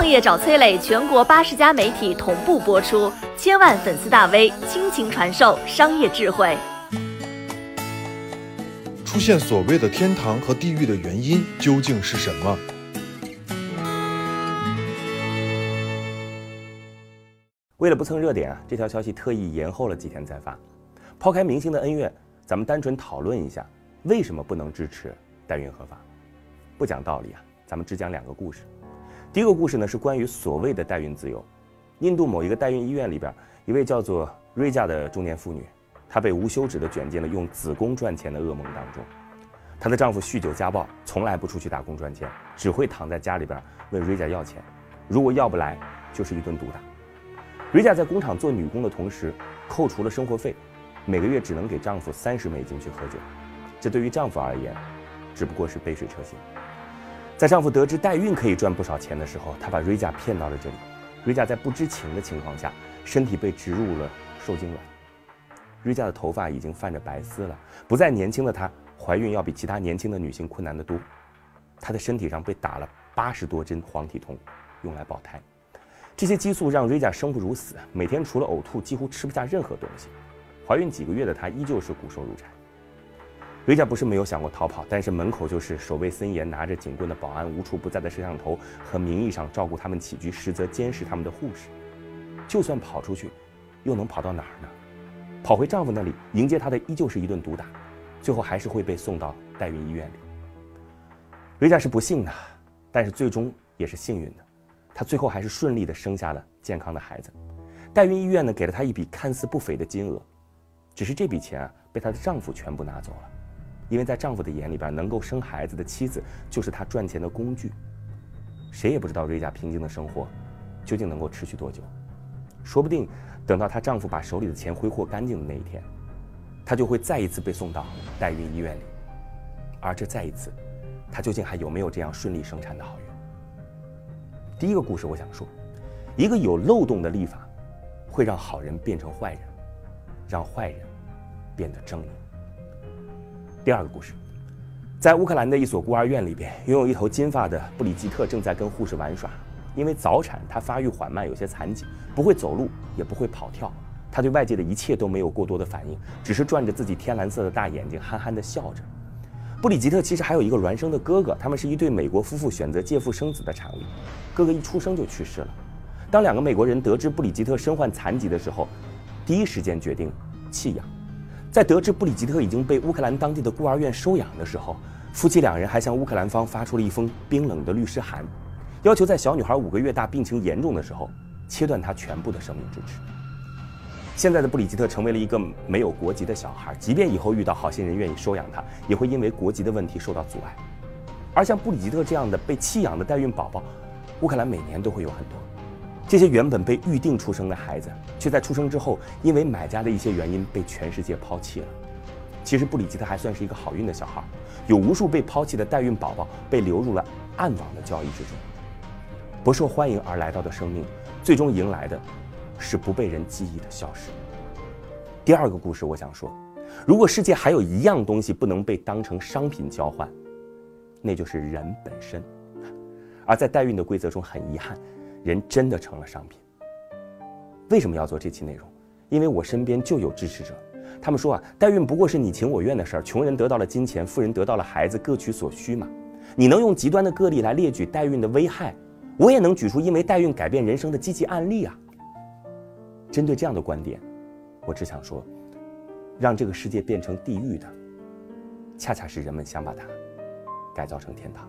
创业找崔磊，全国八十家媒体同步播出，千万粉丝大 V 倾情传授商业智慧。出现所谓的天堂和地狱的原因究竟是什么？为了不蹭热点啊，这条消息特意延后了几天再发。抛开明星的恩怨，咱们单纯讨论一下，为什么不能支持代孕合法？不讲道理啊，咱们只讲两个故事。第一个故事呢是关于所谓的代孕自由。印度某一个代孕医院里边，一位叫做瑞佳的中年妇女，她被无休止地卷进了用子宫赚钱的噩梦当中。她的丈夫酗酒家暴，从来不出去打工赚钱，只会躺在家里边问瑞佳要钱，如果要不来，就是一顿毒打。瑞佳在工厂做女工的同时，扣除了生活费，每个月只能给丈夫三十美金去喝酒，这对于丈夫而言，只不过是杯水车薪。在丈夫得知代孕可以赚不少钱的时候，他把瑞佳骗到了这里。瑞佳在不知情的情况下，身体被植入了受精卵。瑞佳的头发已经泛着白丝了，不再年轻的她，怀孕要比其他年轻的女性困难得多。她的身体上被打了八十多针黄体酮，用来保胎。这些激素让瑞佳生不如死，每天除了呕吐，几乎吃不下任何东西。怀孕几个月的她依旧是骨瘦如柴。瑞佳不是没有想过逃跑，但是门口就是守卫森严、拿着警棍的保安，无处不在的摄像头和名义上照顾他们起居、实则监视他们的护士。就算跑出去，又能跑到哪儿呢？跑回丈夫那里迎接她的依旧是一顿毒打，最后还是会被送到代孕医院里。瑞佳是不幸的，但是最终也是幸运的，她最后还是顺利的生下了健康的孩子。代孕医院呢给了她一笔看似不菲的金额，只是这笔钱啊被她的丈夫全部拿走了。因为在丈夫的眼里边，能够生孩子的妻子就是他赚钱的工具。谁也不知道瑞佳平静的生活究竟能够持续多久，说不定等到她丈夫把手里的钱挥霍干净的那一天，她就会再一次被送到代孕医院里。而这再一次，她究竟还有没有这样顺利生产的好运？第一个故事，我想说，一个有漏洞的立法，会让好人变成坏人，让坏人变得正义。第二个故事，在乌克兰的一所孤儿院里边，拥有一头金发的布里吉特正在跟护士玩耍。因为早产，她发育缓慢，有些残疾，不会走路，也不会跑跳。她对外界的一切都没有过多的反应，只是转着自己天蓝色的大眼睛，憨憨地笑着。布里吉特其实还有一个孪生的哥哥，他们是一对美国夫妇选择借腹生子的产物。哥哥一出生就去世了。当两个美国人得知布里吉特身患残疾的时候，第一时间决定弃养。在得知布里吉特已经被乌克兰当地的孤儿院收养的时候，夫妻两人还向乌克兰方发出了一封冰冷的律师函，要求在小女孩五个月大、病情严重的时候，切断她全部的生命支持。现在的布里吉特成为了一个没有国籍的小孩，即便以后遇到好心人愿意收养她，也会因为国籍的问题受到阻碍。而像布里吉特这样的被弃养的代孕宝宝，乌克兰每年都会有很多。这些原本被预定出生的孩子，却在出生之后，因为买家的一些原因被全世界抛弃了。其实布里吉特还算是一个好运的小孩，有无数被抛弃的代孕宝宝被流入了暗网的交易之中。不受欢迎而来到的生命，最终迎来的，是不被人记忆的消失。第二个故事，我想说，如果世界还有一样东西不能被当成商品交换，那就是人本身。而在代孕的规则中，很遗憾。人真的成了商品。为什么要做这期内容？因为我身边就有支持者，他们说啊，代孕不过是你情我愿的事儿，穷人得到了金钱，富人得到了孩子，各取所需嘛。你能用极端的个例来列举代孕的危害，我也能举出因为代孕改变人生的积极案例啊。针对这样的观点，我只想说，让这个世界变成地狱的，恰恰是人们想把它改造成天堂。